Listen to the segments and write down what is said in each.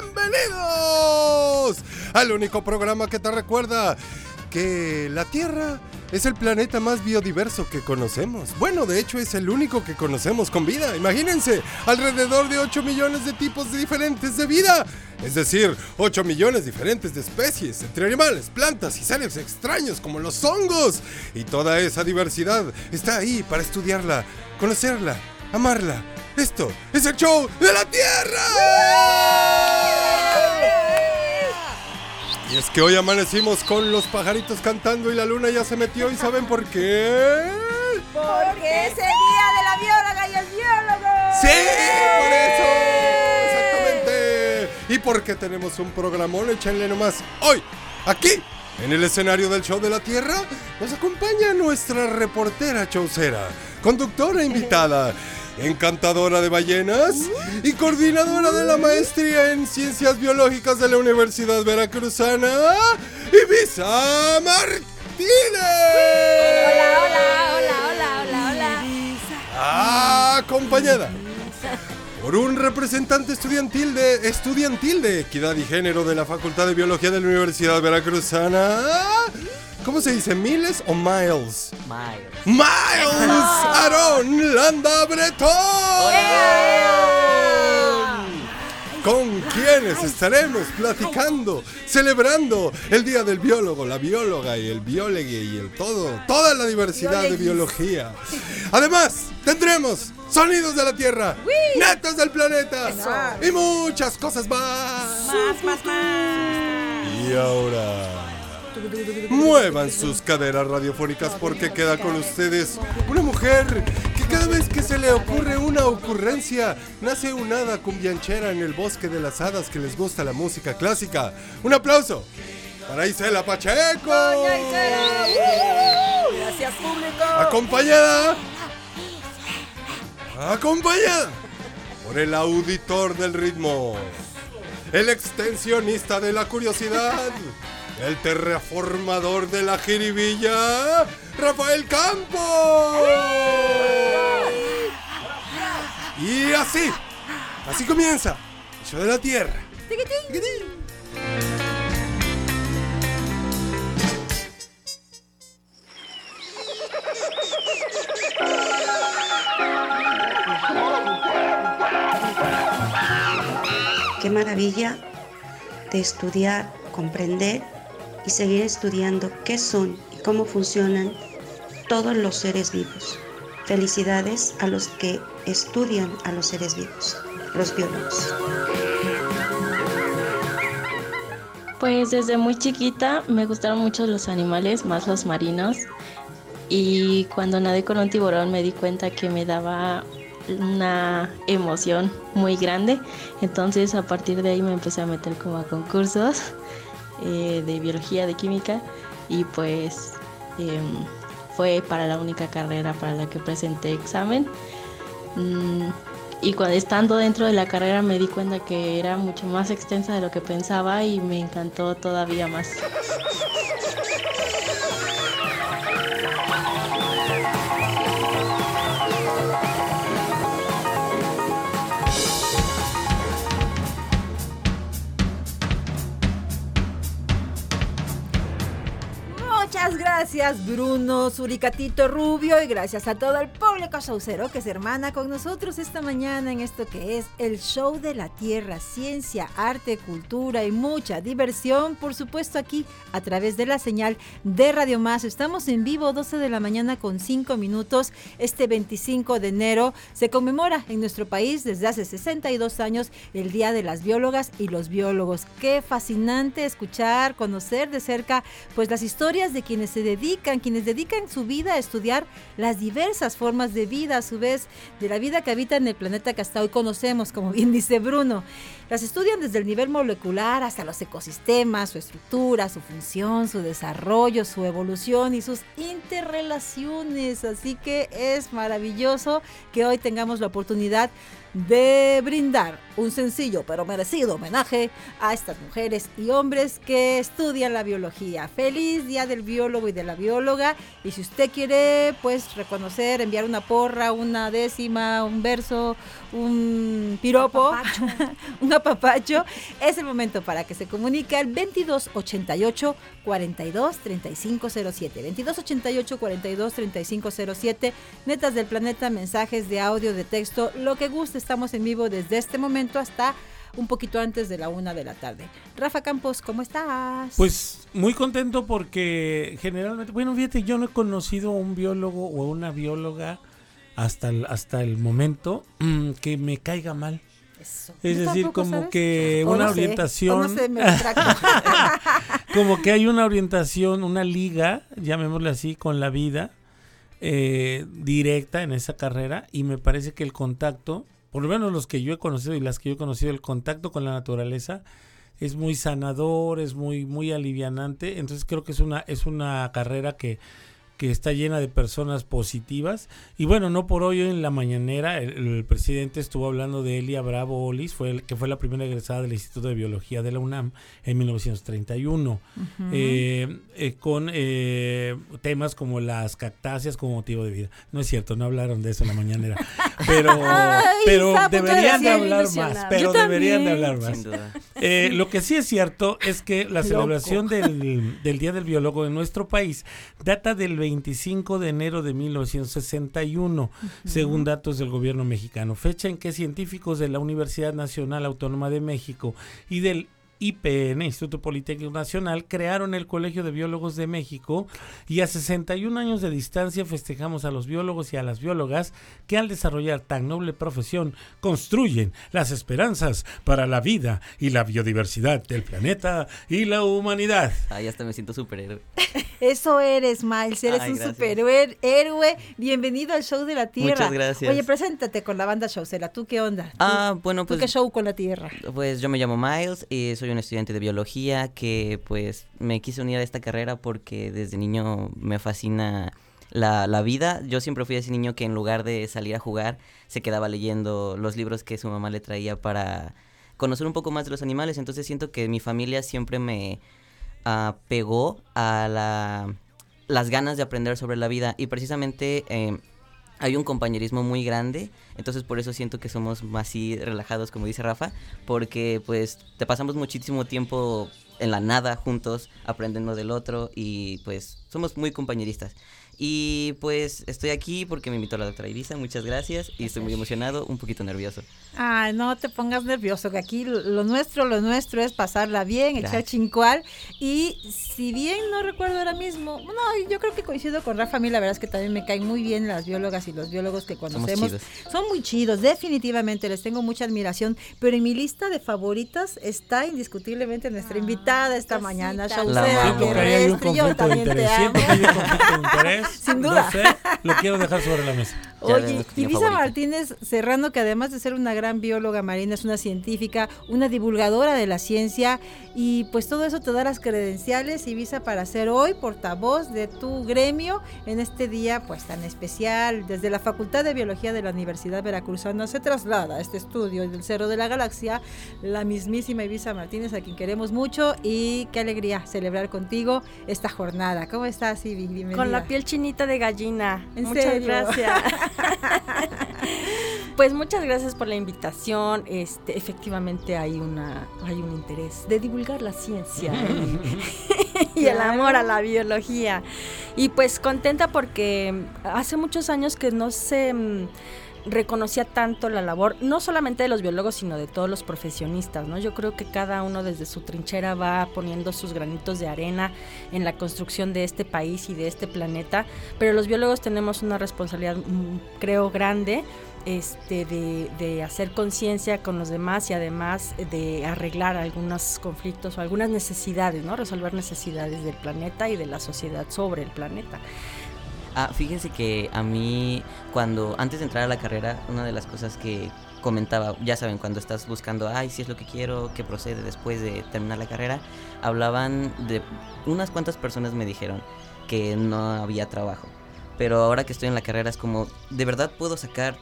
Bienvenidos al único programa que te recuerda que la Tierra es el planeta más biodiverso que conocemos. Bueno, de hecho es el único que conocemos con vida. Imagínense, alrededor de 8 millones de tipos diferentes de vida. Es decir, 8 millones diferentes de especies, entre animales, plantas y seres extraños como los hongos. Y toda esa diversidad está ahí para estudiarla, conocerla, amarla. Esto es el show de la Tierra. Y es que hoy amanecimos con los pajaritos cantando y la luna ya se metió y ¿saben por qué? Porque es el día de la bióloga y el biólogo. Sí, por eso. Exactamente. Y porque tenemos un programón, échenle nomás hoy, aquí, en el escenario del show de la Tierra, nos acompaña nuestra reportera chaucera, conductora invitada encantadora de ballenas y coordinadora de la maestría en ciencias biológicas de la Universidad Veracruzana, Ibiza Martínez. Hola, hola, hola, hola, hola, hola. Acompañada por un representante estudiantil de estudiantil de equidad y género de la Facultad de Biología de la Universidad Veracruzana. ¿Cómo se dice? ¿Miles o miles? Miles. Miles Aaron Landa Bretón. Con quienes estaremos platicando, celebrando el Día del Biólogo, la bióloga y el biólogo y el todo, toda la diversidad de biología. Además, tendremos sonidos de la Tierra, netos del planeta y muchas cosas más. Más, más, más. Y ahora, muevan sus caderas radiofónicas porque queda con ustedes una mujer que cada vez que se le ocurre una ocurrencia, nace un hada cumbianchera en el bosque de las hadas que les gusta la música clásica. Un aplauso para Isela Pacheco. Gracias, público. Acompañada. Acompañada por el auditor del ritmo. El extensionista de la curiosidad. El terraformador de la jiribilla. Rafael Campos. Y así. Así comienza. El show de la tierra. Qué maravilla de estudiar, comprender y seguir estudiando qué son y cómo funcionan todos los seres vivos. Felicidades a los que estudian a los seres vivos, los biólogos. Pues desde muy chiquita me gustaron mucho los animales, más los marinos. Y cuando nadé con un tiburón me di cuenta que me daba una emoción muy grande. Entonces a partir de ahí me empecé a meter como a concursos eh, de biología, de química. Y pues em, fue para la única carrera para la que presenté examen. Mm, y cuando estando dentro de la carrera me di cuenta que era mucho más extensa de lo que pensaba y me encantó todavía más. Gracias Bruno, Suricatito Rubio y gracias a todo el público showcero que se hermana con nosotros esta mañana en esto que es el show de la tierra, ciencia, arte, cultura y mucha diversión, por supuesto aquí a través de la señal de Radio Más. Estamos en vivo 12 de la mañana con 5 minutos. Este 25 de enero se conmemora en nuestro país desde hace 62 años el Día de las Biólogas y los Biólogos. Qué fascinante escuchar, conocer de cerca pues las historias de quienes se dedican, quienes dedican su vida a estudiar las diversas formas de vida, a su vez, de la vida que habita en el planeta que hasta hoy conocemos, como bien dice Bruno. Las estudian desde el nivel molecular hasta los ecosistemas, su estructura, su función, su desarrollo, su evolución y sus interrelaciones. Así que es maravilloso que hoy tengamos la oportunidad brindar un sencillo pero merecido homenaje a estas mujeres y hombres que estudian la biología. Feliz Día del Biólogo y de la Bióloga. Y si usted quiere, pues reconocer, enviar una porra, una décima, un verso, un piropo, un apapacho, es el momento para que se comunique al 2288 42 3507. 2288 42 3507. Netas del planeta, mensajes de audio, de texto, lo que guste. Estamos en vivo desde este momento hasta un poquito antes de la una de la tarde. Rafa Campos, ¿cómo estás? Pues muy contento porque generalmente, bueno, fíjate, yo no he conocido a un biólogo o a una bióloga hasta el, hasta el momento mm, que me caiga mal. Eso. Es Yo decir, como ¿sabes? que una no orientación. no sé, como que hay una orientación, una liga, llamémosle así, con la vida eh, directa en esa carrera y me parece que el contacto, por lo menos los que yo he conocido y las que yo he conocido, el contacto con la naturaleza es muy sanador, es muy muy alivianante, entonces creo que es una es una carrera que que está llena de personas positivas. Y bueno, no por hoy en la mañanera el, el presidente estuvo hablando de Elia Bravo Olis, fue el, que fue la primera egresada del Instituto de Biología de la UNAM en 1931, eh, eh, con eh, temas como las cactáceas como motivo de vida. No es cierto, no hablaron de eso en la mañanera, pero, Ay, pero deberían de hablar más, pero deberían de hablar más. Eh, lo que sí es cierto es que la celebración del, del Día del Biólogo en nuestro país data del 25 de enero de 1961, según datos del gobierno mexicano, fecha en que científicos de la Universidad Nacional Autónoma de México y del IPN, Instituto Politécnico Nacional, crearon el Colegio de Biólogos de México y a 61 años de distancia festejamos a los biólogos y a las biólogas que al desarrollar tan noble profesión construyen las esperanzas para la vida y la biodiversidad del planeta y la humanidad. Ay, hasta me siento superhéroe. Eso eres, Miles. Eres Ay, un superhéroe. héroe. Bienvenido al show de la Tierra. Muchas gracias. Oye, preséntate con la banda Showcera. ¿Tú qué onda? ¿Tú- Ah, bueno, ¿Tú qué pues, show con la Tierra? pues yo me llamo Miles y soy un estudiante de biología que pues me quise unir a esta carrera porque desde niño me fascina la, la vida. Yo siempre fui ese niño que en lugar de salir a jugar se quedaba leyendo los libros que su mamá le traía para conocer un poco más de los animales. Entonces siento que mi familia siempre me ah, pegó a la, las ganas de aprender sobre la vida y precisamente eh, hay un compañerismo muy grande, entonces por eso siento que somos más así relajados, como dice Rafa, porque pues te pasamos muchísimo tiempo en la nada juntos, aprendiendo del otro y pues somos muy compañeristas. Y pues estoy aquí porque me invitó la doctora Ibiza, muchas gracias y estoy muy emocionado, un poquito nervioso. Ay, no te pongas nervioso, que aquí lo- nuestro, lo nuestro es pasarla bien, echar chincual. Y si bien no recuerdo ahora mismo, no, yo creo que coincido con Rafa, a mí la verdad es que también me caen muy bien las biólogas y los biólogos que conocemos. chidos. Son muy chidos, definitivamente, les tengo mucha admiración, pero en mi lista de favoritas está indiscutiblemente nuestra invitada esta cosita. mañana. Siento que hay un yo también te amo. Interés. Sin duda. No sé, lo quiero dejar sobre la mesa. Oye, favorita. Martínez Serrano, que además de ser una gran bióloga marina, es una científica, una divulgadora de la ciencia, y pues todo eso te da las credenciales, Ibiza, para ser hoy portavoz de tu gremio en este día pues tan especial. Desde la Facultad de Biología de la Universidad Veracruzana se traslada a este estudio del Cerro de la Galaxia la mismísima Ibiza Martínez, a quien queremos mucho, y qué alegría celebrar contigo esta jornada. ¿Cómo estás, Ibi? Bienvenida. Con la piel chinita de gallina. ¿En muchas serio? gracias. pues muchas gracias por la invitación. Este, efectivamente hay una hay un interés de divulgar la ciencia y, y el amor a la biología. Y pues contenta porque hace muchos años que no se mm, reconocía tanto la labor, no solamente de los biólogos, sino de todos los profesionistas, ¿no? Yo creo que cada uno desde su trinchera va poniendo sus granitos de arena en la construcción de este país y de este planeta, pero los biólogos tenemos una responsabilidad, mm, creo, grande este, de, de hacer conciencia con los demás y además de arreglar algunos conflictos o algunas necesidades, ¿no? Resolver necesidades del planeta y de la sociedad sobre el planeta. Ah, fíjense que a mí, cuando antes de entrar a la carrera, una de las cosas que comentaba, ya saben, cuando estás buscando, ay, si es lo que quiero, que procede después de terminar la carrera, hablaban de unas cuantas personas me dijeron que no había trabajo. Pero ahora que estoy en la carrera es como, de verdad puedo sacar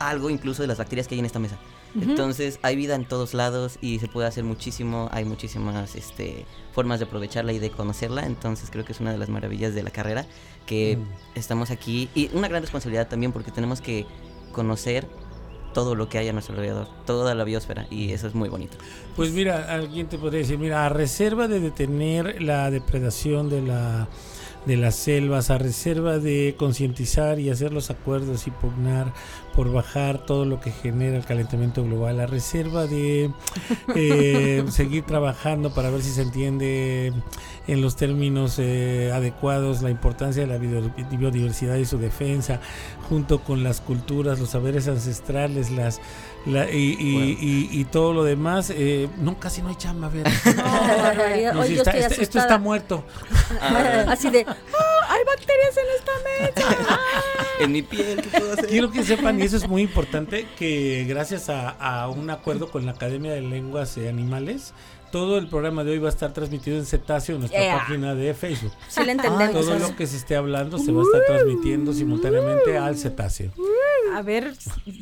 algo incluso de las bacterias que hay en esta mesa. Entonces hay vida en todos lados y se puede hacer muchísimo, hay muchísimas este, formas de aprovecharla y de conocerla, entonces creo que es una de las maravillas de la carrera, que estamos aquí y una gran responsabilidad también porque tenemos que conocer todo lo que hay a nuestro alrededor, toda la biosfera y eso es muy bonito. Pues mira, alguien te podría decir, mira, a reserva de detener la depredación de la de las selvas, a reserva de concientizar y hacer los acuerdos y pugnar por bajar todo lo que genera el calentamiento global, a reserva de eh, seguir trabajando para ver si se entiende en los términos eh, adecuados la importancia de la bio- biodiversidad y su defensa, junto con las culturas, los saberes ancestrales, las la- y, y- y- y todo lo demás. eh, no, casi no hay chamba. No, barbaridad. Está- este- esto está muerto. Así de, "Ah, hay bacterias en esta mesa. En mi piel, ¿qué puedo hacer? Quiero que sepan, y eso es muy importante, que gracias a, a un acuerdo con la Academia de Lenguas y Animales, todo el programa de hoy va a estar transmitido en cetáceo en nuestra Yeah. página de Facebook. Sí le entendemos. Todo lo que se esté hablando se va a estar transmitiendo simultáneamente al cetáceo. A ver,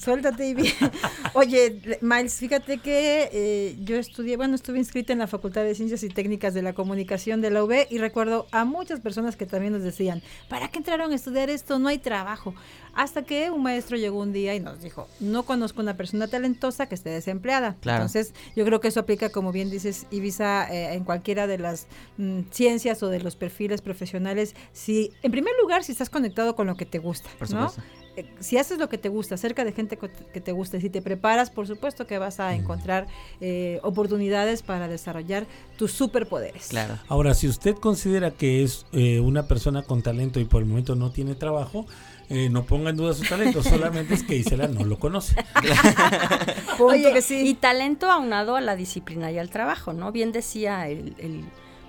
suéltate y bien. Oye, le- Miles, fíjate que eh, yo estudié, bueno, estuve inscrita en la Facultad de Ciencias y Técnicas de la Comunicación de la UB y recuerdo a muchas personas que también nos decían, ¿para qué entraron a estudiar esto? No hay trabajo. Hasta que un maestro llegó un día y nos dijo, no conozco una persona talentosa que esté desempleada. Claro. Entonces, yo creo que eso aplica, como bien dices, Ibiza, eh, en cualquiera de las mm, ciencias o de los perfiles profesionales. Si, en primer lugar, si estás conectado con lo que te gusta, ¿no? Eh, si haces lo que te gusta, cerca de gente que te gusta, y si te preparas, por supuesto que vas a encontrar eh, oportunidades para desarrollar tus superpoderes. Claro. Ahora, si usted considera que es eh, una persona con talento y por el momento no tiene trabajo, eh, no ponga en duda su talento, solamente es que Isela no lo conoce. Oye, que sí. y talento aunado a la disciplina y al trabajo, ¿no? Bien decía el, el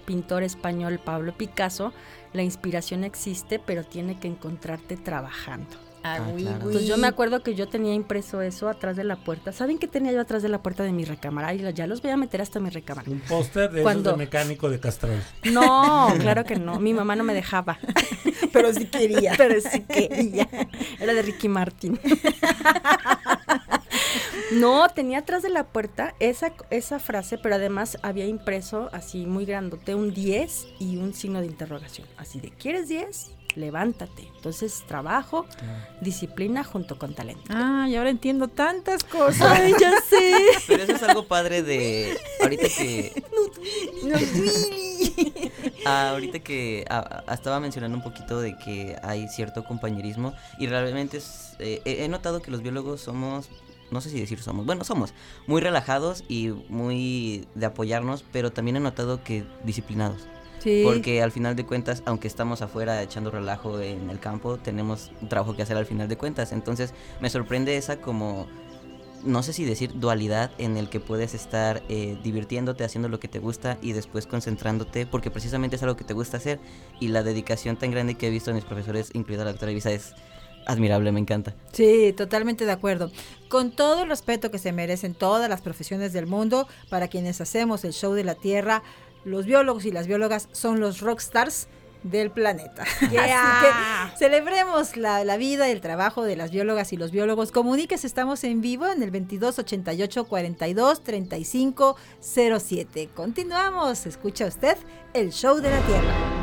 pintor español Pablo Picasso, la inspiración existe, pero tiene que encontrarte trabajando. Ah, Ah, oui, claro. oui. Entonces yo me acuerdo que yo tenía impreso eso atrás de la puerta. ¿Saben qué tenía yo atrás de la puerta de mi recámara? Y ya los voy a meter hasta mi recámara. Un póster de, Cuando- de mecánico de Castrol. No, claro que no. Mi mamá no me dejaba. Pero sí quería. Pero sí quería. Era de Ricky Martin. No, tenía atrás de la puerta esa, esa frase, pero además había impreso así muy grandote un 10 y un signo de interrogación. Así de, ¿quieres 10? Levántate. Entonces, trabajo, disciplina junto con talento. Ah, y ahora entiendo tantas cosas. Ay, ya sé. Pero eso es algo padre de ahorita que Ah, ahorita que ah, ah, estaba mencionando un poquito de que hay cierto compañerismo y realmente es, eh, he he notado que los biólogos somos, no sé si decir somos, bueno, somos muy relajados y muy de apoyarnos, pero también he notado que disciplinados. Sí. Porque al final de cuentas, aunque estamos afuera echando relajo en el campo, tenemos un trabajo que hacer al final de cuentas. Entonces me sorprende esa como, no sé si decir dualidad en el que puedes estar eh, divirtiéndote, haciendo lo que te gusta y después concentrándote, porque precisamente es algo que te gusta hacer. Y la dedicación tan grande que he visto en mis profesores, incluida la doctora Ibiza, es admirable, me encanta. Sí, totalmente de acuerdo. Con todo el respeto que se merecen todas las profesiones del mundo, para quienes hacemos el show de la Tierra, los biólogos y las biólogas son los rockstars del planeta. Así que celebremos la, la vida y el trabajo de las biólogas y los biólogos. Comuníquese, estamos en vivo en el 2288 42 35 07. Continuamos, escucha usted el show de la Tierra.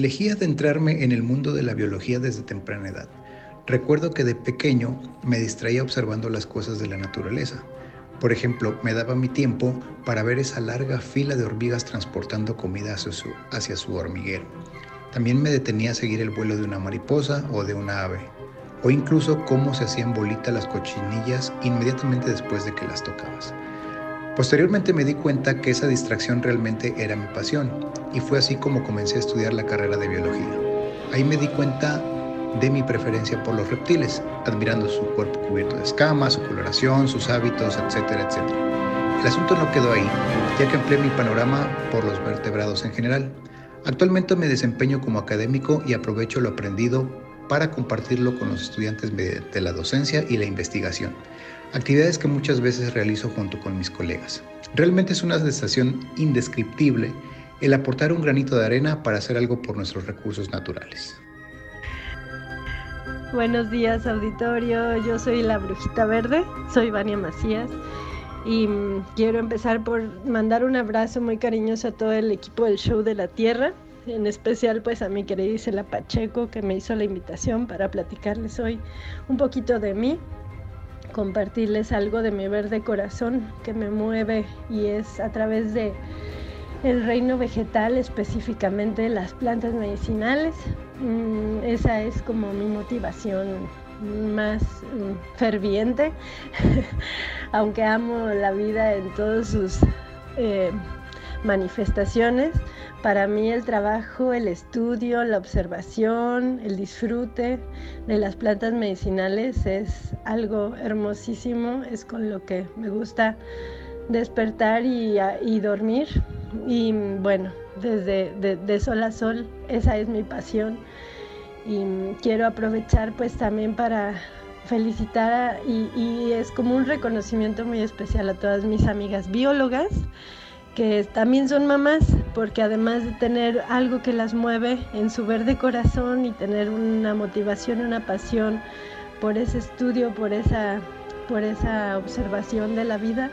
Elegí adentrarme en el mundo de la biología desde temprana edad. Recuerdo que de pequeño me distraía observando las cosas de la naturaleza. Por ejemplo, me daba mi tiempo para ver esa larga fila de hormigas transportando comida hacia su, hormiguero. También me detenía a seguir el vuelo de una mariposa o de una ave, o incluso cómo se hacían bolita las cochinillas inmediatamente después de que las tocabas. Posteriormente me di cuenta que esa distracción realmente era mi pasión y fue así como comencé a estudiar la carrera de biología. Ahí me di cuenta de mi preferencia por los reptiles, admirando su cuerpo cubierto de escamas, su coloración, sus hábitos, etcétera, etcétera. El asunto no quedó ahí, ya que amplié mi panorama por los vertebrados en general. Actualmente me desempeño como académico y aprovecho lo aprendido para compartirlo con los estudiantes mediante la docencia y la investigación, actividades que muchas veces realizo junto con mis colegas. Realmente es una sensación indescriptible el aportar un granito de arena para hacer algo por nuestros recursos naturales. Buenos días auditorio, yo soy la Brujita Verde, soy Vania Macías y mm, quiero empezar por mandar un abrazo muy cariñoso a todo el equipo del Show de la Tierra, en especial pues a mi querida Pacheco que me hizo la invitación para platicarles hoy un poquito de mí, compartirles algo de mi verde corazón que me mueve y es a través de el reino vegetal, específicamente las plantas medicinales. Mm, esa es como mi motivación más mm, ferviente, aunque amo la vida en todas sus eh, manifestaciones. Para mí el trabajo, el estudio, la observación, el disfrute de las plantas medicinales es algo hermosísimo, es con lo que me gusta despertar y, y dormir. Y bueno, desde de, sol a sol, esa es mi pasión. Y quiero aprovechar pues también para felicitar y, y, es como un reconocimiento muy especial a todas mis amigas biólogas que también son mamás porque además de tener algo que las mueve en su verde corazón y tener una motivación, una pasión por ese estudio, por esa, por esa observación de la vida,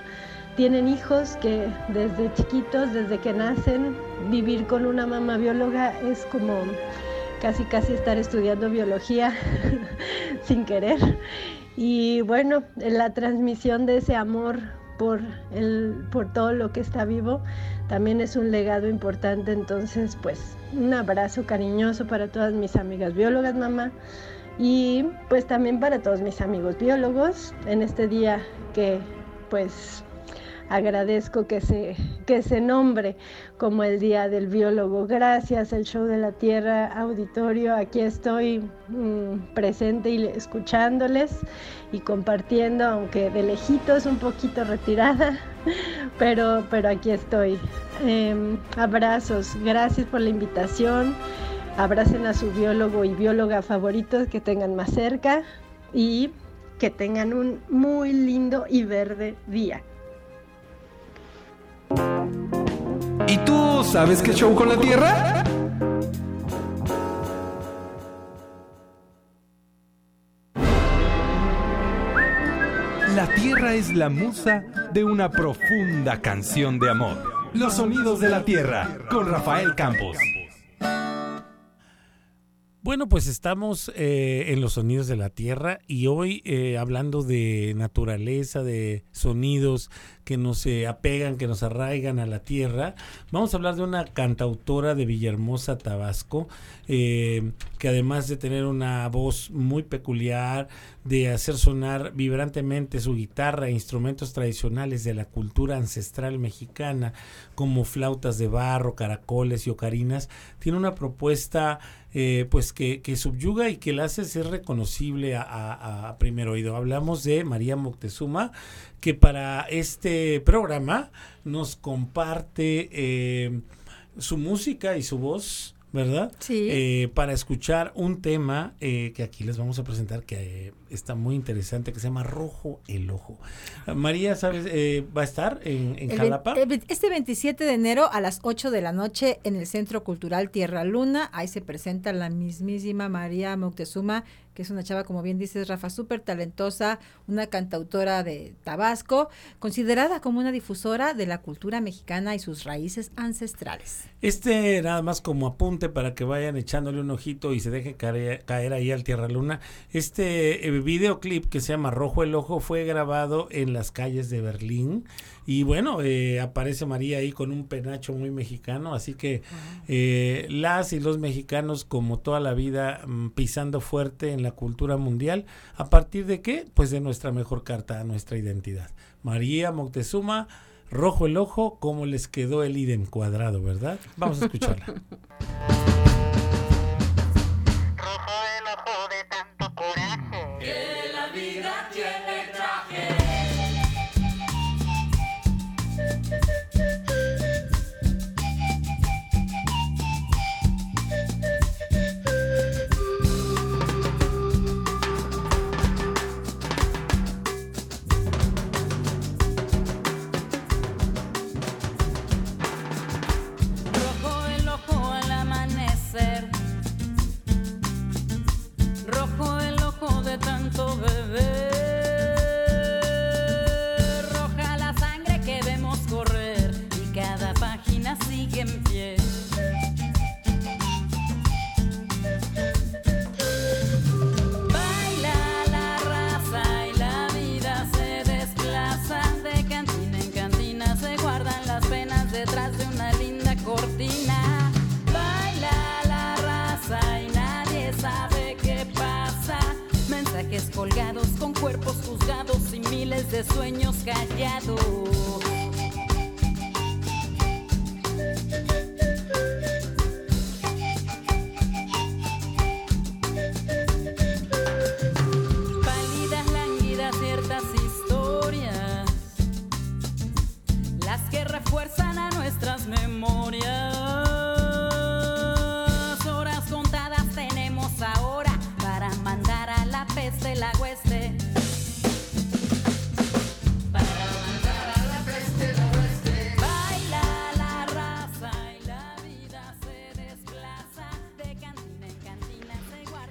tienen hijos que desde chiquitos, desde que nacen, vivir con una mamá bióloga es como casi casi estar estudiando biología sin querer. Y bueno, la transmisión de ese amor por, el, por todo lo que está vivo también es un legado importante. Entonces, pues un abrazo cariñoso para todas mis amigas biólogas, mamá. Y pues también para todos mis amigos biólogos en este día que pues agradezco que se, que se nombre como el Día del Biólogo. Gracias al Show de la Tierra Auditorio. Aquí estoy mm, presente y escuchándoles y compartiendo, aunque de lejitos, un poquito retirada, pero, pero aquí estoy. Em, abrazos, gracias por la invitación. Abracen a su biólogo y bióloga favoritos que tengan más cerca y que tengan un muy lindo y verde día. ¿Y tú sabes qué show con la Tierra? La Tierra es la musa de una profunda canción de amor. Los sonidos de la Tierra con Rafael Campos. Bueno, pues estamos eh, en los sonidos de la tierra y hoy eh, hablando de naturaleza, de sonidos que nos eh, apegan, que nos arraigan a la tierra, vamos a hablar de una cantautora de Villahermosa, Tabasco, que además de tener una voz muy peculiar, de hacer sonar vibrantemente su guitarra e instrumentos tradicionales de la cultura ancestral mexicana, como flautas de barro, caracoles y ocarinas, tiene una propuesta eh, pues que, subyuga y que la hace ser reconocible a, primer oído. Hablamos de María Moctezuma, que para este programa nos comparte eh, su música y su voz. ¿Verdad? Sí. Eh, para escuchar un tema que aquí les vamos a presentar que está muy interesante que se llama Rojo el Ojo. María, ¿sabes? Eh, ¿Va a estar en, en Jalapa? este 27 de enero a las 8 de la noche en el Centro Cultural Tierra Luna. Ahí se presenta la mismísima María Moctezuma que es una chava, como bien dices, Rafa, súper talentosa, una cantautora de Tabasco, considerada como una difusora de la cultura mexicana y sus raíces ancestrales. Este nada más como apunte para que vayan echándole un ojito y se dejen caer, ahí al Tierra Luna. Este eh, videoclip que se llama Rojo el Ojo fue grabado en las calles de Berlín y bueno, eh, aparece María ahí con un penacho muy mexicano, así que eh, las y los mexicanos como toda la vida mm, pisando fuerte en la cultura mundial, ¿a partir de qué? Pues de nuestra mejor carta, nuestra identidad. María Moctezuma, rojo el ojo, como les quedó el idem cuadrado, ¿verdad? Vamos a escucharla. rojo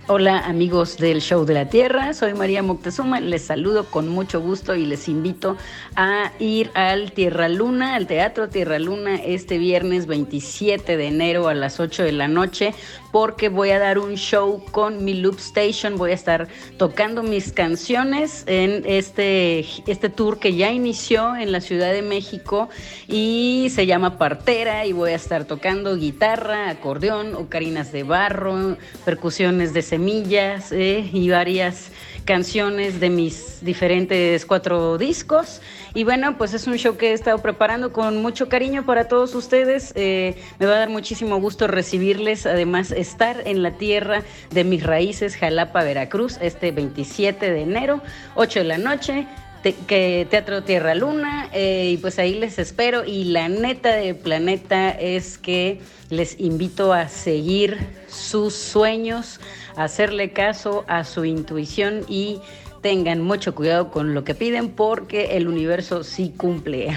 Hola amigos del Show de la Tierra, soy María Moctezuma, les saludo con mucho gusto y les invito a ir al Tierra Luna, al Teatro Tierra Luna este viernes 27 de enero a las 8 de la noche porque voy a dar un show con mi Loop Station, voy a estar tocando mis canciones en este, este tour que ya inició en la Ciudad de México y se llama Partera y voy a estar tocando guitarra, acordeón, ocarinas de barro, percusiones de semillas eh, y varias canciones de mis diferentes cuatro discos. Y bueno, pues es un show que he estado preparando con mucho cariño para todos ustedes. Eh, me va a dar muchísimo gusto recibirles, además estar en la tierra de mis raíces, Jalapa, Veracruz, este 27 de enero, 8 de la noche que Teatro Tierra Luna, eh, y pues ahí les espero. Y la neta del planeta es que les invito a seguir sus sueños, hacerle caso a su intuición y tengan mucho cuidado con lo que piden porque el universo sí cumple.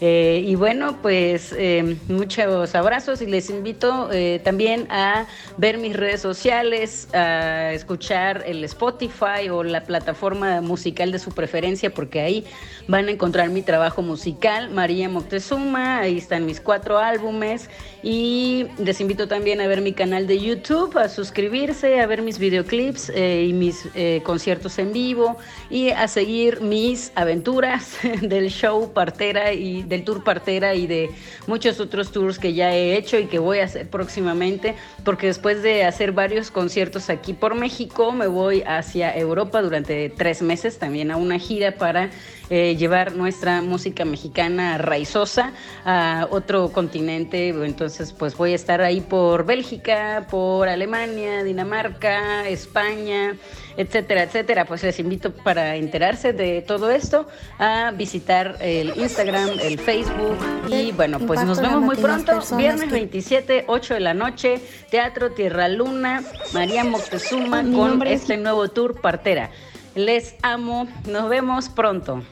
Eh, y bueno, pues eh, muchos abrazos y les invito eh, también a ver mis redes sociales, a escuchar el Spotify o la plataforma musical de su preferencia porque ahí van a encontrar mi trabajo musical, María Moctezuma, ahí están mis cuatro álbumes. Y les invito también a ver mi canal de YouTube, a suscribirse, a ver mis videoclips y mis conciertos en vivo y a seguir mis aventuras del show Partera y del tour Partera y de muchos otros tours que ya he hecho y que voy a hacer próximamente, porque después de hacer varios conciertos aquí por México, me voy hacia Europa durante tres meses también a una gira para eh, llevar nuestra música mexicana raizosa a otro continente. Entonces, pues voy a estar ahí por Bélgica, por Alemania, Dinamarca, España, etcétera, etcétera. Pues les invito para enterarse de todo esto a visitar el Instagram, el Facebook y bueno, pues nos vemos muy pronto. Viernes 27, 8 de la noche, Teatro Tierra Luna, María Moctezuma con este nuevo tour Partera. Les amo. Nos vemos pronto.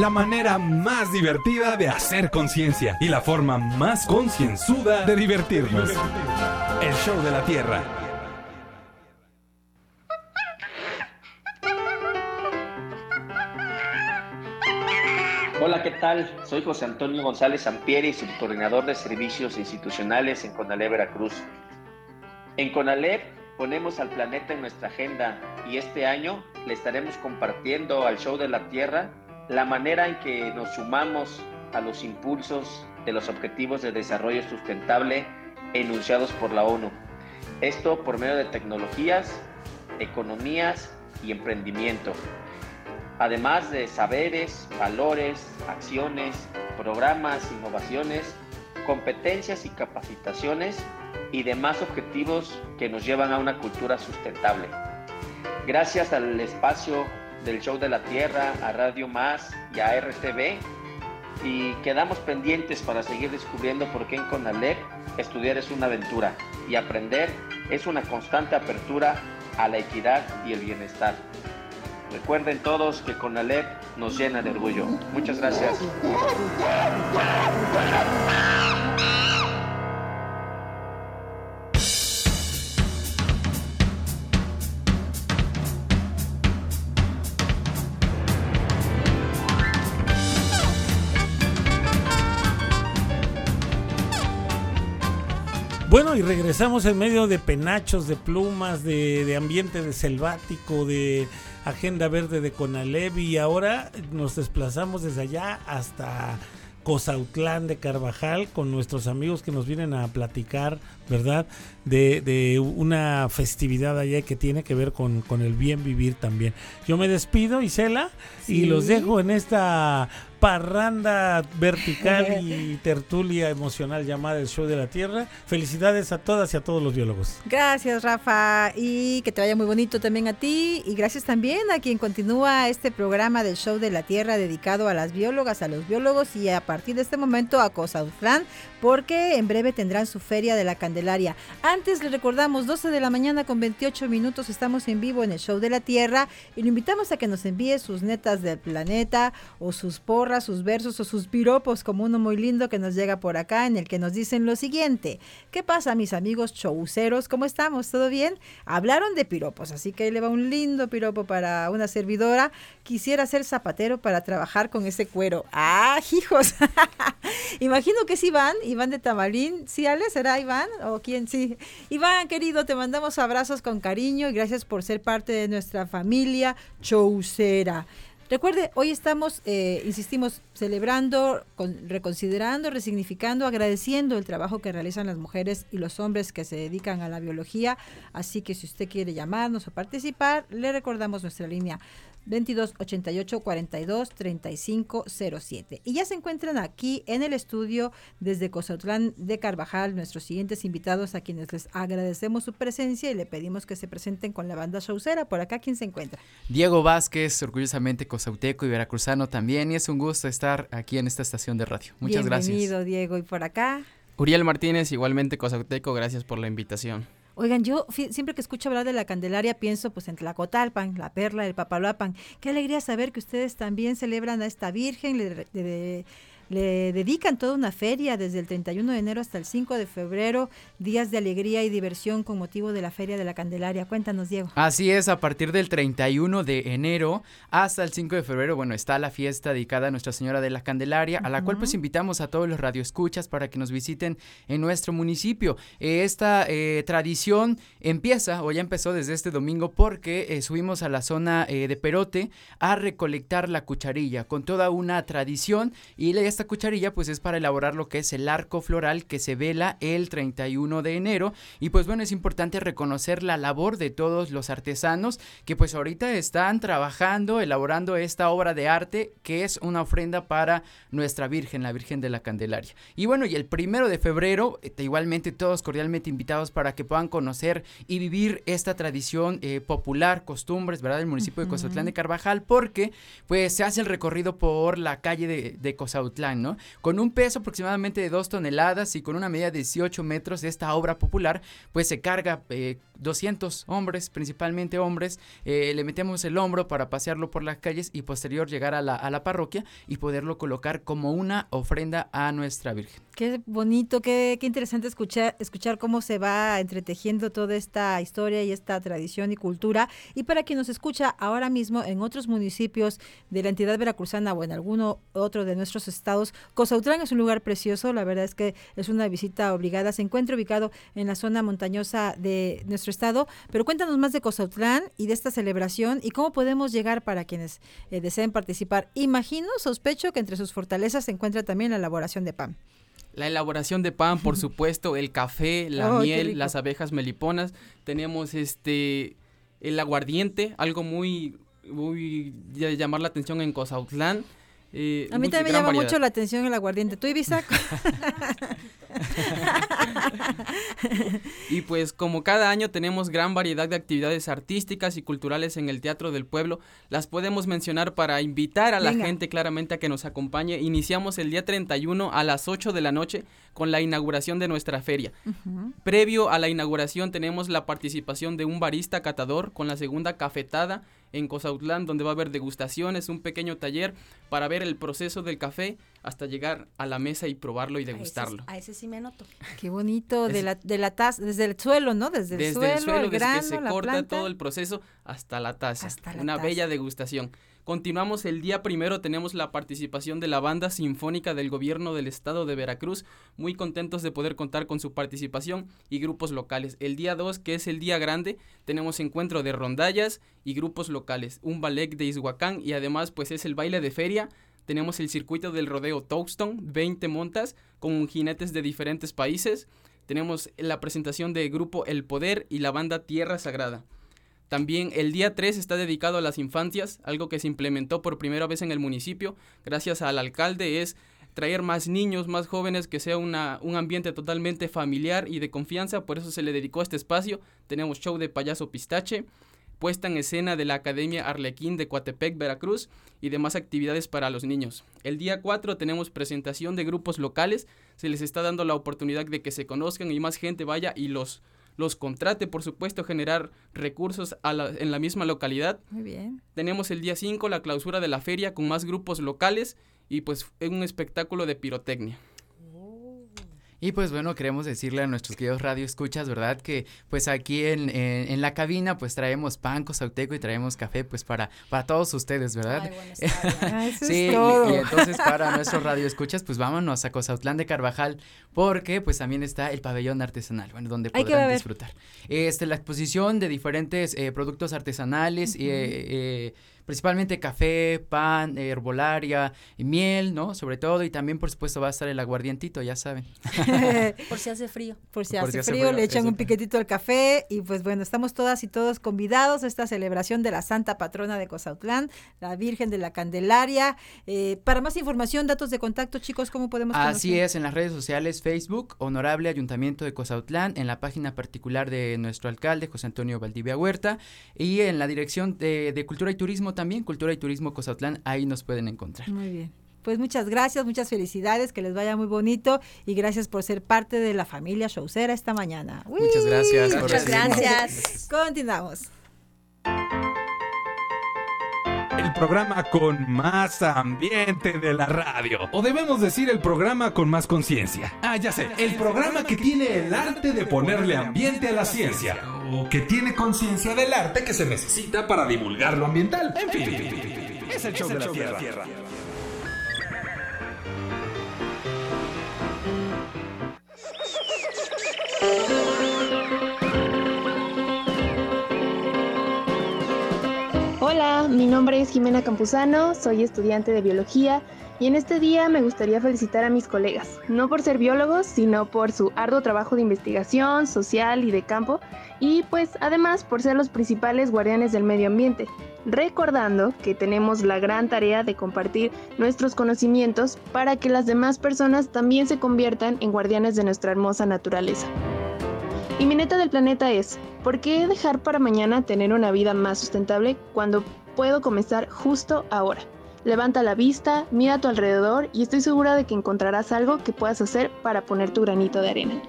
La manera más divertida de hacer conciencia y la forma más concienzuda de divertirnos. El show de la Tierra. Hola, ¿qué tal? Soy José Antonio González Sampieri, subcoordinador de servicios institucionales en Conalep Veracruz. En Conalep ponemos al planeta en nuestra agenda y este año le estaremos compartiendo al Show de la Tierra la manera en que nos sumamos a los impulsos de los Objetivos de Desarrollo Sustentable enunciados por la ONU. Esto por medio de tecnologías, economías y emprendimiento además de saberes, valores, acciones, programas, innovaciones, competencias y capacitaciones y demás objetivos que nos llevan a una cultura sustentable. Gracias al espacio del Show de la Tierra, a Radio Más y a RTV, y quedamos pendientes para seguir descubriendo por qué en CONALEP estudiar es una aventura y aprender es una constante apertura a la equidad y el bienestar. Recuerden todos que CONALEP nos llena de orgullo. Muchas gracias. Y regresamos en medio de penachos, de plumas, de, de ambiente de selvático, de agenda verde de Conalep y ahora nos desplazamos desde allá hasta Cozautlán de Carvajal con nuestros amigos que nos vienen a platicar, ¿verdad? De, de una festividad allá que tiene que ver con, con el bien vivir también. Yo me despido, Isela, y Sí. los dejo en esta parranda vertical y tertulia emocional llamada el Show de la Tierra. Felicidades a todas y a todos los biólogos. Gracias, Rafa, y que te vaya muy bonito también a ti. Y gracias también a quien continúa este programa del Show de la Tierra dedicado a las biólogas, a los biólogos y a partir de este momento a Cozautlán, porque en breve tendrán su Feria de la Candelaria. Antes les recordamos, 12 de la mañana con 28 minutos, estamos en vivo en el Show de la Tierra y lo invitamos a que nos envíe sus netas del planeta o sus porras, sus versos o sus piropos, como uno muy lindo que nos llega por acá en el que nos dicen lo siguiente. ¿Qué pasa, mis amigos chouceros? ¿Cómo estamos? ¿Todo bien? Hablaron de piropos, así que ahí le va un lindo piropo para una servidora. Quisiera ser zapatero para trabajar con ese cuero. ¡Ah, hijos! Imagino que es Iván, Iván de Tamalín. ¿Sí, Ale? ¿Será Iván? ¿O quién? Sí. Iván, querido, te mandamos abrazos con cariño y gracias por ser parte de nuestra familia choucera. Recuerde, hoy estamos, eh, insistimos, celebrando, con- reconsiderando, resignificando, agradeciendo el trabajo que realizan las mujeres y los hombres que se dedican a la biología. Así que si usted quiere llamarnos o participar, le recordamos nuestra línea 22 88 42 35 07. Y ya se encuentran aquí en el estudio desde Cozatlán de Carvajal nuestros siguientes invitados a quienes les agradecemos su presencia y le pedimos que se presenten con la banda showcera. Por acá, ¿quién se encuentra? Diego Vázquez, orgullosamente cosauteco y veracruzano también, y es un gusto estar aquí en esta estación de radio. Muchas Bienvenido, gracias. Diego. Y por acá. Uriel Martínez, igualmente cosauteco, gracias por la invitación. Oigan, yo siempre que escucho hablar de la Candelaria pienso pues en Tlacotalpan, la perla del Papaloapan. Qué alegría saber que ustedes también celebran a esta Virgen, dedican toda una feria desde el 31 de enero hasta el 5 de febrero, días de alegría y diversión con motivo de la Feria de la Candelaria. Cuéntanos, Diego. Así es, a partir del 31 de enero hasta el 5 de febrero, bueno, está la fiesta dedicada a Nuestra Señora de la Candelaria, a la cual pues invitamos a todos los radioescuchas para que nos visiten en nuestro municipio. Eh, esta eh, tradición empieza o ya empezó desde este domingo porque eh, subimos a la zona de Perote a recolectar la cucharilla con toda una tradición y la- esta cucharilla pues es para elaborar lo que es el arco floral que se vela el 31 de enero y pues bueno es importante reconocer la labor de todos los artesanos que pues ahorita están trabajando elaborando esta obra de arte que es una ofrenda para nuestra Virgen, la Virgen de la Candelaria. Y bueno, y el primero de febrero, eh, igualmente todos cordialmente invitados para que puedan conocer y vivir esta tradición eh, popular, costumbres, ¿verdad? Del municipio de Cozatlán de Carvajal, porque pues se hace el recorrido por la calle de, de Cozatlán, Con un peso aproximadamente de dos toneladas y con una medida de 18 metros esta obra popular, pues se carga eh, 200 hombres, principalmente hombres, eh, le metemos el hombro para pasearlo por las calles y posterior llegar la, a la parroquia y poderlo colocar como una ofrenda a nuestra Virgen. Qué bonito, qué, qué interesante escuchar, escuchar cómo se va entretejiendo toda esta historia y esta tradición y cultura. Y para quien nos escucha ahora mismo en otros municipios de la entidad veracruzana o en alguno otro de nuestros estados, Cozautlán es un lugar precioso, la verdad es que es una visita obligada. Se encuentra ubicado en la zona montañosa de nuestro estado, pero cuéntanos más de Cozautlán y de esta celebración y cómo podemos llegar para quienes eh, deseen participar. Imagino, sospecho que entre sus fortalezas se encuentra también la elaboración de pan. La elaboración de pan, por supuesto, el café, la Oh, miel, las abejas meliponas. Tenemos este el aguardiente, algo muy muy de llamar la atención en Cozautlán. Eh, A mí también me llama variedad. mucho la atención el aguardiente. ¿Tú, Ibiza? Y pues como cada año tenemos gran variedad de actividades artísticas y culturales en el Teatro del Pueblo, las podemos mencionar para invitar a la Venga. gente claramente a que nos acompañe. Iniciamos el día 31 a las 8 de la noche con la inauguración de nuestra feria. Previo a la inauguración tenemos la participación de un barista catador con la segunda cafetada en Cozautlán donde va a haber degustaciones, un pequeño taller para ver el proceso del café hasta llegar a la mesa y probarlo y degustarlo. A ese sí me anoto. Qué bonito, de la, de la taza, desde el suelo, ¿no? Desde el desde suelo, el suelo, el desde grano, que se la corta planta. todo el proceso hasta la taza. la Una taza. bella degustación. Continuamos el día primero, tenemos la participación de la banda sinfónica del gobierno del estado de Veracruz. Muy contentos de poder contar con su participación y grupos locales. El día 2, que es el día grande, tenemos encuentro de rondallas y grupos locales. Un ballet de Izhuacán y además pues es el baile de feria. Tenemos el circuito del rodeo Touchstone, 20 montas con jinetes de diferentes países. Tenemos la presentación de grupo El Poder y la banda Tierra Sagrada. También el día 3 está dedicado a las infancias, algo que se implementó por primera vez en el municipio, gracias al alcalde, es traer más niños, más jóvenes, que sea una, un ambiente totalmente familiar y de confianza, por eso se le dedicó este espacio. Tenemos show de payaso pistache, puesta en escena de la Academia Arlequín de Coatepec, Veracruz, y demás actividades para los niños. El día 4 tenemos presentación de grupos locales, se les está dando la oportunidad de que se conozcan y más gente vaya y los, los contrate, por supuesto, generar recursos a la- en la misma localidad. Muy bien. Tenemos el día 5 la clausura de la feria con más grupos locales y pues un espectáculo de pirotecnia. Y pues bueno, queremos decirle a nuestros queridos radio escuchas, ¿verdad? Que pues aquí en, en, en la cabina pues traemos pan cosauteco y traemos café pues para, para todos ustedes, ¿verdad? Ah, eso es sí, y- todo. y, entonces para nuestros radio escuchas pues vámonos a Cosautlán de Carvajal porque pues también está el pabellón artesanal, bueno, donde Ay, ¿qué va a podrán disfrutar. Este, la exposición de diferentes eh, productos artesanales, Ujú. eh, eh, principalmente café, pan, herbolaria, y miel, ¿no? Sobre todo, y también por supuesto va a estar el aguardientito, ya saben. Por si hace frío. Por si Por hace si hace frío, frío, le echan un piquetito al café y pues bueno, estamos todas y todos convidados a esta celebración de la Santa Patrona de Cozautlán, la Virgen de la Candelaria. Eh, para más información, datos de contacto, chicos, ¿cómo podemos Así conocer? es, en las redes sociales, Facebook, Honorable Ayuntamiento de Cozautlán, en la página particular de nuestro alcalde, José Antonio Valdivia Huerta, y en la dirección de, de Cultura y Turismo también, Cultura y Turismo Cozautlán, ahí nos pueden encontrar. Muy bien. Pues muchas gracias, muchas felicidades, que les vaya muy bonito y gracias por ser parte de la familia Showcera esta mañana. Muchas gracias Muchas gracias. Continuamos. El programa con más ambiente de la radio. O debemos decir el programa con más conciencia. Ah, ya sé. El programa que tiene el arte de ponerle ambiente a la ciencia. O que tiene conciencia del arte que se necesita para divulgar lo ambiental. En fin, es el show de la tierra. Hola, mi nombre es Jimena Campuzano, soy estudiante de biología y en este día me gustaría felicitar a mis colegas, no por ser biólogos, sino por su arduo trabajo de investigación social y de campo y pues además por ser los principales guardianes del medio ambiente, recordando que tenemos la gran tarea de compartir nuestros conocimientos para que las demás personas también se conviertan en guardianes de nuestra hermosa naturaleza. Y mi neta del planeta es, ¿por qué dejar para mañana tener una vida más sustentable cuando puedo comenzar justo ahora? Levanta la vista, mira a tu alrededor y estoy segura de que encontrarás algo que puedas hacer para poner tu granito de arena.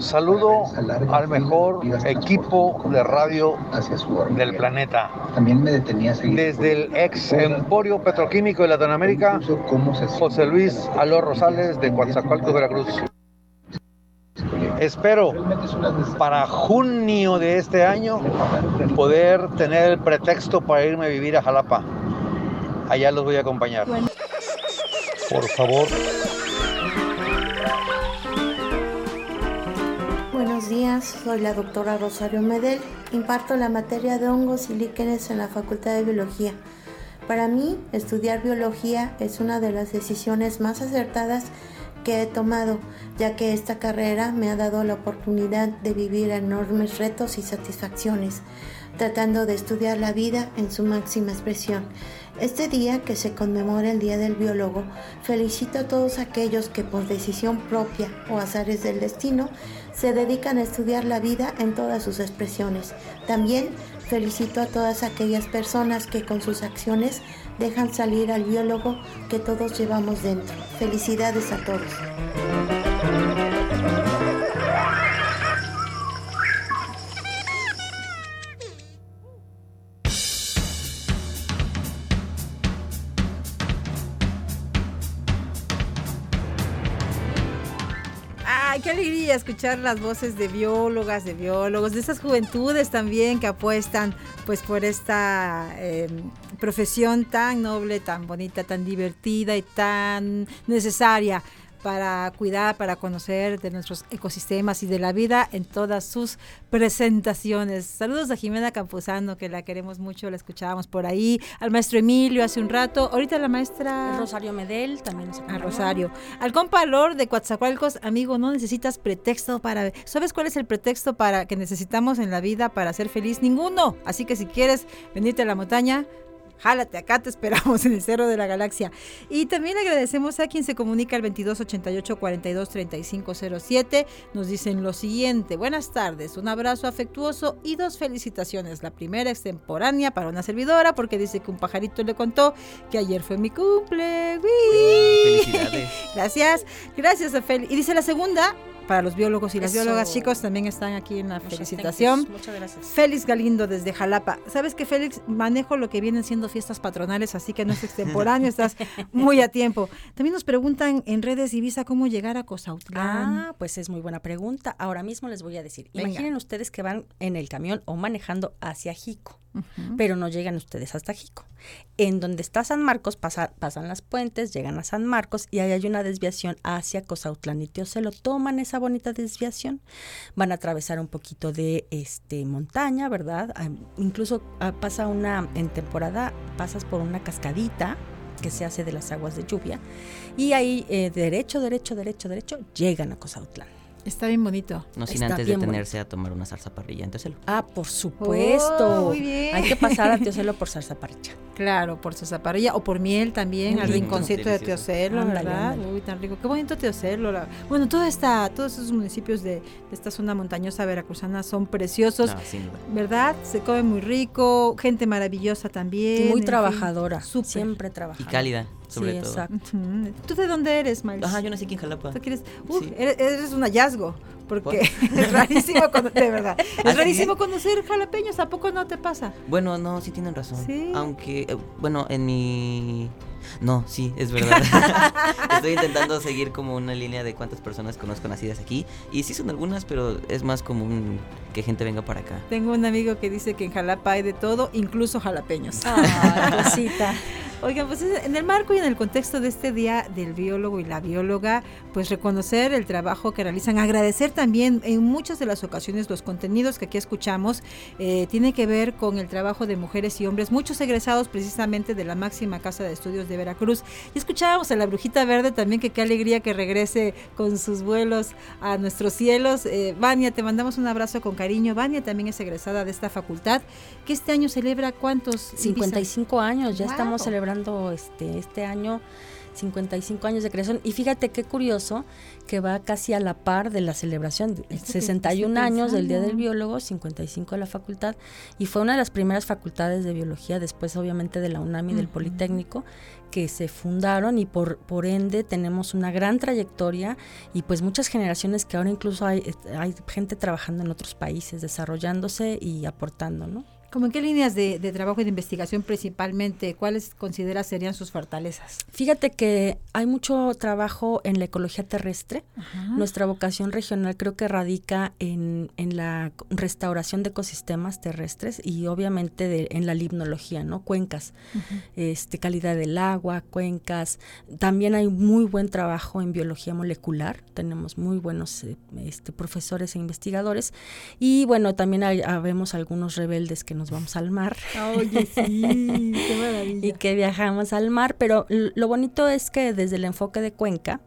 Saludo al mejor equipo de radio del planeta. También me detenía a seguir. Desde el ex Emporio Petroquímico de Latinoamérica, José Luis Aló Rosales de Coatzacoalcos, Veracruz. Espero para junio de este año poder tener el pretexto para irme a vivir a Jalapa. Allá los voy a acompañar. Por favor. Buenos días, soy la doctora Rosario Medel. Imparto la materia de hongos y líquenes en la Facultad de Biología. Para mí, estudiar biología es una de las decisiones más acertadas que he tomado, ya que esta carrera me ha dado la oportunidad de vivir enormes retos y satisfacciones, tratando de estudiar la vida en su máxima expresión. Este día que se conmemora el Día del Biólogo, felicito a todos aquellos que por decisión propia o azares del destino se dedican a estudiar la vida en todas sus expresiones. También felicito a todas aquellas personas que con sus acciones dejan salir al biólogo que todos llevamos dentro. Felicidades a todos. Escuchar las voces de biólogas, de biólogos, de esas juventudes también que apuestan pues por esta eh, profesión tan noble, tan bonita, tan divertida y tan necesaria para cuidar, para conocer de nuestros ecosistemas y de la vida en todas sus presentaciones. Saludos a Jimena Campuzano, que la queremos mucho, la escuchábamos por ahí, al maestro Emilio hace un rato, ahorita la maestra... Rosario Medel también nos A acompañó. Rosario. Al compa Lord de Coatzacoalcos, amigo, no necesitas pretexto para... ¿Sabes cuál es el pretexto para que necesitamos en la vida para ser feliz? Ninguno. Así que si quieres venirte a la montaña, jálate acá, te esperamos en el Cerro de la Galaxia. Y también agradecemos a quien se comunica al 2288-423507. Nos dicen lo siguiente, buenas tardes, un abrazo afectuoso y dos felicitaciones. La primera extemporánea para una servidora porque dice que un pajarito le contó que ayer fue mi cumple. ¡Uy! Felicidades. Gracias, gracias a Fel. Y dice la segunda, para los biólogos y las Eso. biólogas, chicos, también están aquí en la Muchas felicitación. thanks, Muchas gracias. Félix Galindo desde Jalapa. Sabes que Félix manejo lo que vienen siendo fiestas patronales, así que no es extemporáneo, estás muy a tiempo. También nos preguntan en redes Ibiza cómo llegar a Cosautlán. Ah, pues es muy buena pregunta. Ahora mismo les voy a decir. Venga. Imaginen ustedes que van en el camión o manejando hacia Jico, pero no llegan ustedes hasta Jico. En donde está San Marcos pasa- pasan las puentes, llegan a San Marcos y ahí hay una desviación hacia Cosautlán y Teocelo. Toman esa bonita desviación, van a atravesar un poquito de este montaña, ¿verdad? Ah, incluso ah, pasa una en temporada pasas por una cascadita que se hace de las aguas de lluvia y ahí eh, derecho, derecho, derecho, derecho llegan a Cosautlán. Está bien bonito. No sin Está antes detenerse a tomar una salsa parrilla en Teocelo. Ah, por supuesto. Oh, muy bien. Hay que pasar a Teocelo por salsa parcha. Claro, por zaparilla o por miel también, Muy al lindo. rinconcito de. Teocelo, Ándale, ¿verdad? ándale. Uy, tan rico. Qué bonito Teocelo. la- Bueno, toda esta, todos esos municipios de, de esta zona montañosa veracruzana son preciosos. No, sin duda. ¿Verdad? Se come muy rico, gente maravillosa también. Y muy fin, trabajadora. súper. Siempre Y trabajadora. cálida. Sobre Sí, todo. exacto. ¿Tú de dónde eres, Miles? Ajá, yo nací aquí en Jalapa. ¿Tú quieres? Uf, Sí. eres, eres un hallazgo, porque ¿Por? es rarísimo, de verdad, ¿Ah, es rarísimo conocer jalapeños, ¿a poco no te pasa? Bueno, no, sí tienen razón. Sí. Aunque, eh, bueno, en mi... No, sí, es verdad. Estoy intentando seguir como una línea de cuántas personas conozco nacidas aquí. Y sí son algunas, pero es más común que gente venga para acá. Tengo un amigo que dice que en Jalapa hay de todo, incluso jalapeños. Ay, cosita. Oigan, pues en el marco y en el contexto de este Día del Biólogo y la Bióloga, pues reconocer el trabajo que realizan, agradecer también en muchas de las ocasiones los contenidos que aquí escuchamos, eh, tiene que ver con el trabajo de mujeres y hombres, muchos egresados precisamente de la máxima casa de estudios de Veracruz. Y escuchábamos a la Brujita Verde también, que qué alegría que regrese con sus vuelos a nuestros cielos. Eh, Vania, te mandamos un abrazo con cariño. Vania también es egresada de esta facultad, que este año celebra cuántos? Ibiza? 55 años, ya Wow. estamos celebrando este, este año 55 años de creación. Y fíjate qué curioso que va casi a la par de la celebración, de- Esto que 61 estoy años del Día del. Biólogo, 55 de la facultad, y fue una de las primeras facultades de biología, después obviamente de la UNAM y del Ujú. Politécnico, que se fundaron y por, por ende tenemos una gran trayectoria y pues muchas generaciones que ahora incluso hay, hay gente trabajando en otros países, desarrollándose y aportando, ¿no? ¿Cómo en qué líneas de, de trabajo y de investigación principalmente? ¿Cuáles consideras serían sus fortalezas? Fíjate que hay mucho trabajo en la ecología terrestre. Nuestra vocación regional creo que radica en, en la restauración de ecosistemas terrestres y obviamente de- en la limnología, ¿no? Cuencas, este, calidad del agua, cuencas. También hay muy buen trabajo en biología molecular. Tenemos muy buenos eh, este, profesores e investigadores. Y bueno, también hay, habemos algunos rebeldes que nos vamos al mar. Oye, sí, qué maravilla. y que viajamos al mar, pero lo bonito es que desde el enfoque de Cuenca,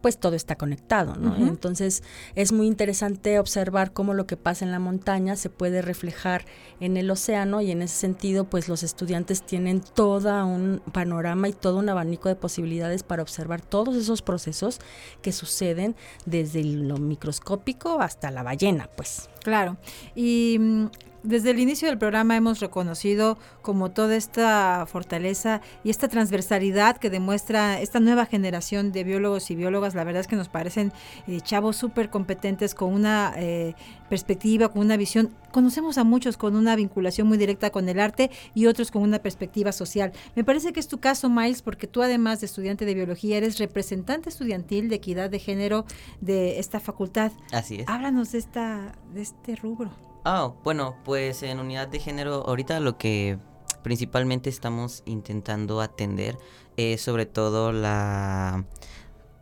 pues todo está conectado, ¿no? Entonces es muy interesante observar cómo lo que pasa en la montaña se puede reflejar en el océano y en ese sentido pues los estudiantes tienen todo un panorama y todo un abanico de posibilidades para observar todos esos procesos que suceden desde lo microscópico hasta la ballena, pues. Claro. Y mm, desde el inicio del programa hemos reconocido como toda esta fortaleza y esta transversalidad que demuestra esta nueva generación de biólogos y biólogas. La verdad es que nos parecen eh, chavos súper competentes con una eh, perspectiva, con una visión. Conocemos a muchos con una vinculación muy directa con el arte y otros con una perspectiva social. Me parece que es tu caso, Miles, porque tú además de estudiante de biología eres representante estudiantil de equidad de género de esta facultad. Así es. Háblanos de esta de este rubro. Ah, bueno, pues en unidad de género, ahorita lo que principalmente estamos intentando atender es sobre todo la...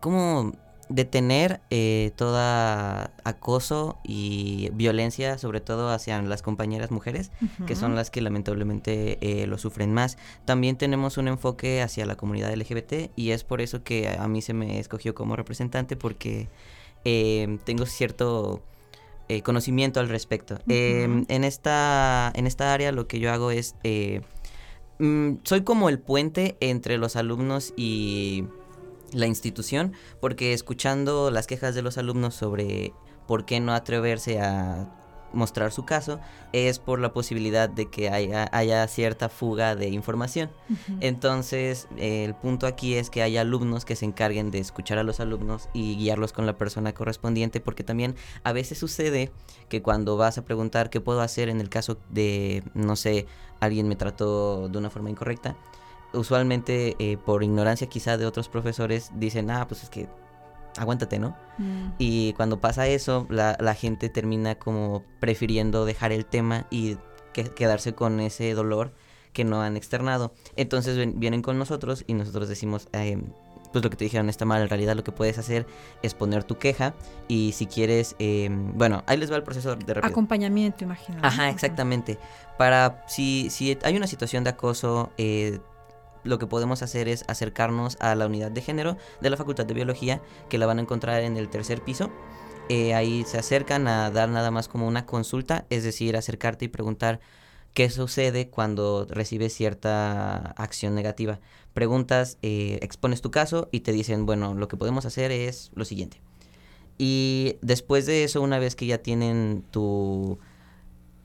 cómo detener eh, toda acoso y violencia, sobre todo hacia las compañeras mujeres, que son las que lamentablemente eh, lo sufren más. También tenemos un enfoque hacia la comunidad LGBT y es por eso que a mí se me escogió como representante porque eh, tengo cierto eh, conocimiento al respecto. Ujú. en, esta, en esta área lo que yo hago es... eh, mm, soy como el puente entre los alumnos y la institución, porque escuchando las quejas de los alumnos sobre por qué no atreverse a mostrar su caso, es por la posibilidad de que haya, haya cierta fuga de información. Entonces, eh, el punto aquí es que haya alumnos que se encarguen de escuchar a los alumnos y guiarlos con la persona correspondiente, porque también a veces sucede que cuando vas a preguntar qué puedo hacer en el caso de, no sé, alguien me trató de una forma incorrecta, usualmente eh, por ignorancia quizá de otros profesores dicen, ah, pues es que aguántate, ¿no? Mm. Y cuando pasa eso, la, la gente termina como prefiriendo dejar el tema y que- quedarse con ese dolor que no han externado. Entonces ven- vienen con nosotros y nosotros decimos, eh, pues lo que te dijeron está mal, en realidad lo que puedes hacer es poner tu queja y si quieres, eh, bueno, ahí les va el proceso de rápido. Acompañamiento, imagino. ¿no? Ajá, exactamente. Para si, si hay una situación de acoso, eh, lo que podemos hacer es acercarnos a la unidad de género de la Facultad de Biología, que la van a encontrar en el tercer piso. Eh, ahí se acercan a dar nada más como una consulta, es decir, acercarte y preguntar qué sucede cuando recibes cierta acción negativa. Preguntas, eh, expones tu caso y te dicen, bueno, lo que podemos hacer es lo siguiente. Y después de eso, una vez que ya tienen tu,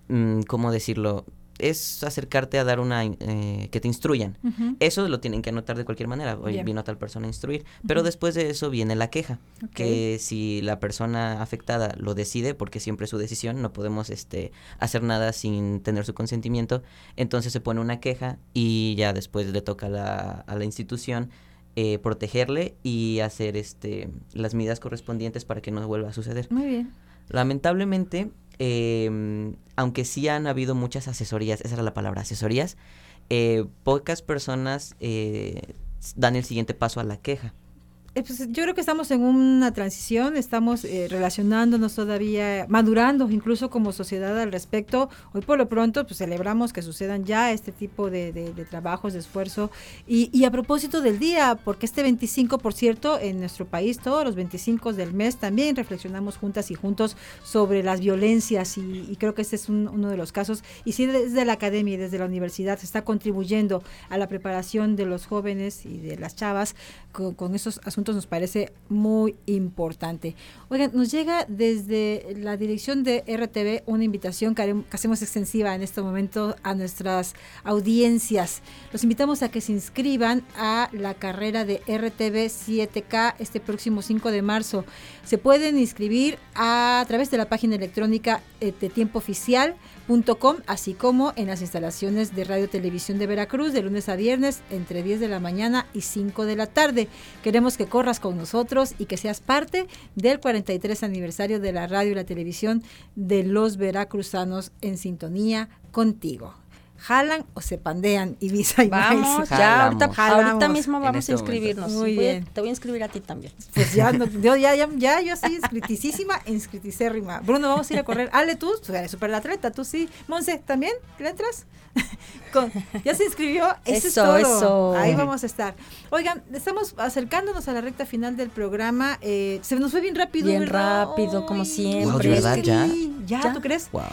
mm, ¿cómo decirlo? Es acercarte a dar una, eh, que te instruyan. Eso lo tienen que anotar de cualquier manera. Hoy vino a tal persona a instruir. Pero después de eso viene la queja. Que si la persona afectada lo decide, porque siempre es su decisión, no podemos este, hacer nada sin tener su consentimiento, entonces se pone una queja y ya después le toca a la, a la institución eh, protegerle y hacer este, las medidas correspondientes para que no vuelva a suceder. Muy bien. Lamentablemente, eh, aunque sí han habido muchas asesorías, esa era la palabra, asesorías, eh, pocas personas eh, dan el siguiente paso a la queja. Eh, pues, yo creo que estamos en una transición, estamos eh, relacionándonos todavía, madurando incluso como sociedad al respecto. Hoy por lo pronto pues celebramos que sucedan ya este tipo de, trabajos, de esfuerzo. Y, y a propósito del día, porque este 25, por cierto, en nuestro país, todos los 25 del mes también reflexionamos juntas y juntos sobre las violencias y, y creo que este es un- uno de los casos. Y sí, desde la academia y desde la universidad se está contribuyendo a la preparación de los jóvenes y de las chavas con, con esos asuntos nos parece muy importante. Oigan, nos llega desde la dirección de RTV una invitación que, hacemos extensiva en este momento a nuestras audiencias. Los invitamos a que se inscriban a la carrera de RTV 7K este próximo 5 de marzo. Se pueden inscribir a, través de la página electrónica eh, de tiempo oficial .com, así como en las instalaciones de Radio Televisión de Veracruz de lunes a viernes entre 10 de la mañana y 5 de la tarde. Queremos que corras con nosotros y que seas parte del 43 aniversario de la radio y la televisión de los veracruzanos en sintonía contigo. ¿Jalan o se pandean Ibiza y Vamos, Maíz? ya, ahorita, Jalamos. ahorita mismo vamos este a momento. inscribirnos. Muy Voy bien. te voy a inscribir a ti también. Pues ya, no, yo ya, ya, ya, yo estoy inscritisísima, inscriticérrima. Bruno, vamos a ir a correr. Ale, tú, tú eres súper atleta, tú sí. Monse, ¿también? ¿Le entras? Con- ya se inscribió, eso, es Eso, todo. eso. Ahí vamos a estar. Oigan, estamos acercándonos a la recta final del programa. Eh, se nos fue bien rápido, Bien ¿verdad? rápido, como siempre. Wow, ¿de verdad ya? Sí, ¿Ya? ¿Tú crees? Wow.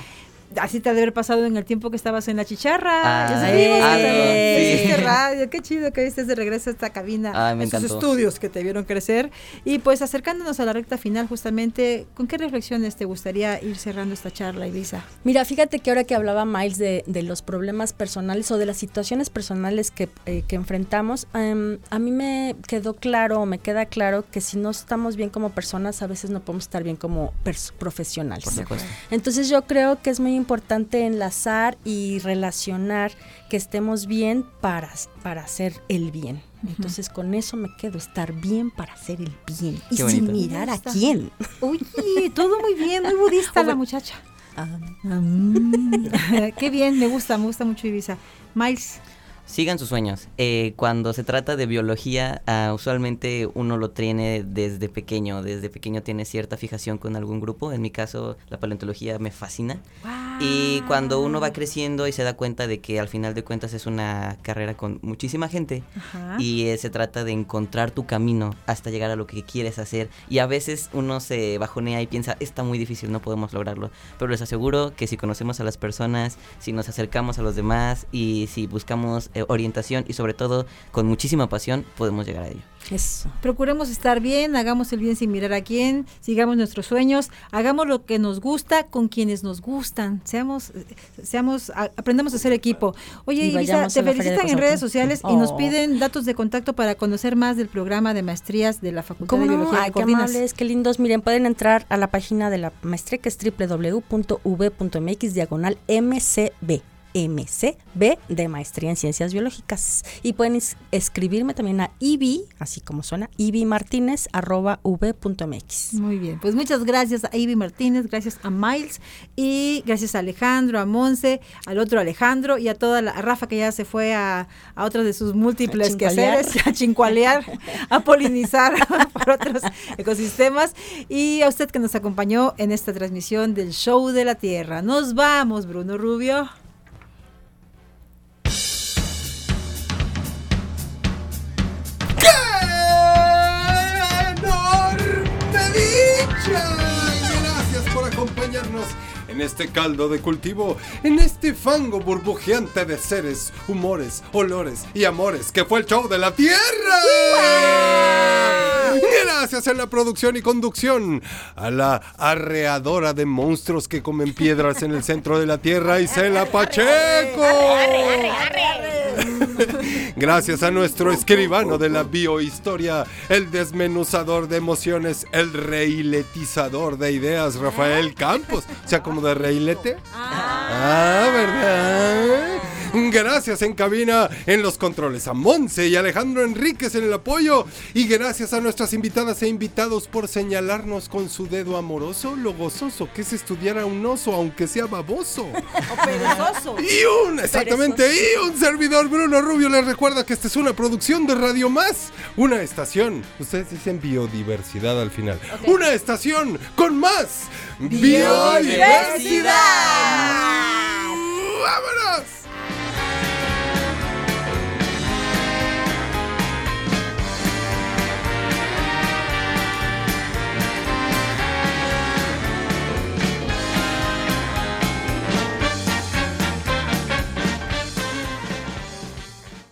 Así te ha de haber pasado en el tiempo que estabas en la chicharra. Ah, ah, también sí. radio. Qué chido que estés de regreso a esta cabina. Ah, me esos encantó. estudios que te vieron crecer. Y pues acercándonos a la recta final, justamente, ¿con qué reflexiones te gustaría ir cerrando esta charla, Ibiza? Mira, fíjate que ahora que hablaba Miles de, de los problemas personales o de las situaciones personales que, eh, que enfrentamos, em, a mí me quedó claro, o me queda claro que si no estamos bien como personas, a veces no podemos estar bien como profesionales. Por supuesto. Entonces yo creo que es muy importante enlazar y relacionar que estemos bien para, para hacer el bien. Entonces con eso me quedo, estar bien para hacer el bien. Y sin mirar a quién. Oye, todo muy bien, muy budista la muchacha. qué bien, me gusta, me gusta mucho Ibiza. Miles. Sigan sus sueños. Eh, cuando se trata de biología, ah, usualmente uno lo tiene desde pequeño. Desde pequeño tiene cierta fijación con algún grupo. En mi caso, la paleontología me fascina. Y cuando uno va creciendo y se da cuenta de que al final de cuentas es una carrera con muchísima gente Ajá. y eh, se trata de encontrar tu camino hasta llegar a lo que quieres hacer. Y a veces uno se bajonea y piensa, está muy difícil, no podemos lograrlo. Pero les aseguro que si conocemos a las personas, si nos acercamos a los demás y si buscamos eh, orientación y sobre todo con muchísima pasión, podemos llegar a ello. Eso. Procuremos estar bien, hagamos el bien sin mirar a quién, sigamos nuestros sueños, hagamos lo que nos gusta con quienes nos gustan, seamos, eh, seamos, a- aprendamos a ser equipo. Oye, Ibiza, te felicitan en redes sociales y nos Oh. piden datos de contacto para conocer más del programa de maestrías de la Facultad ¿Cómo de no? Biología Ay, que qué amables, qué lindos. Miren, pueden entrar a la página de la maestría que es www.v.mx diagonal MCB. MCB de Maestría en Ciencias Biológicas. Y pueden es- escribirme también a ibi, así como suena, ibimartinez arroba v.mx. Muy bien, pues muchas gracias a Ivy Martínez, gracias a Miles y gracias a Alejandro, a Monse, al otro Alejandro y a toda la a Rafa que ya se fue a, a otros de sus múltiples A quehaceres, a chincualear, a polinizar por otros ecosistemas y a usted que nos acompañó en esta transmisión del Show de la Tierra. Nos vamos, Bruno Rubio. Gracias por acompañarnos en este caldo de cultivo, en este fango burbujeante de seres, humores, olores y amores que fue el show de la Tierra. Gracias en la producción y conducción a la arreadora de monstruos que comen piedras en el centro de la tierra, Isela Pacheco. Gracias a nuestro escribano de la biohistoria, el desmenuzador de emociones, el reiletizador de ideas, Rafael Campos. O sea, como de reilete. Ah, ¿verdad? Gracias en cabina en los controles a Monse y Alejandro Enríquez en el apoyo. Y gracias a nuestras invitadas e invitados por señalarnos con su dedo amoroso lo gozoso que es estudiar a un oso, aunque sea baboso. O perezoso. Y un, exactamente, y un servidor Bruno Rubio les recuerda que esta es una producción de Radio Más, una estación, ustedes dicen biodiversidad al final, una estación con más biodiversidad. ¡Vámonos!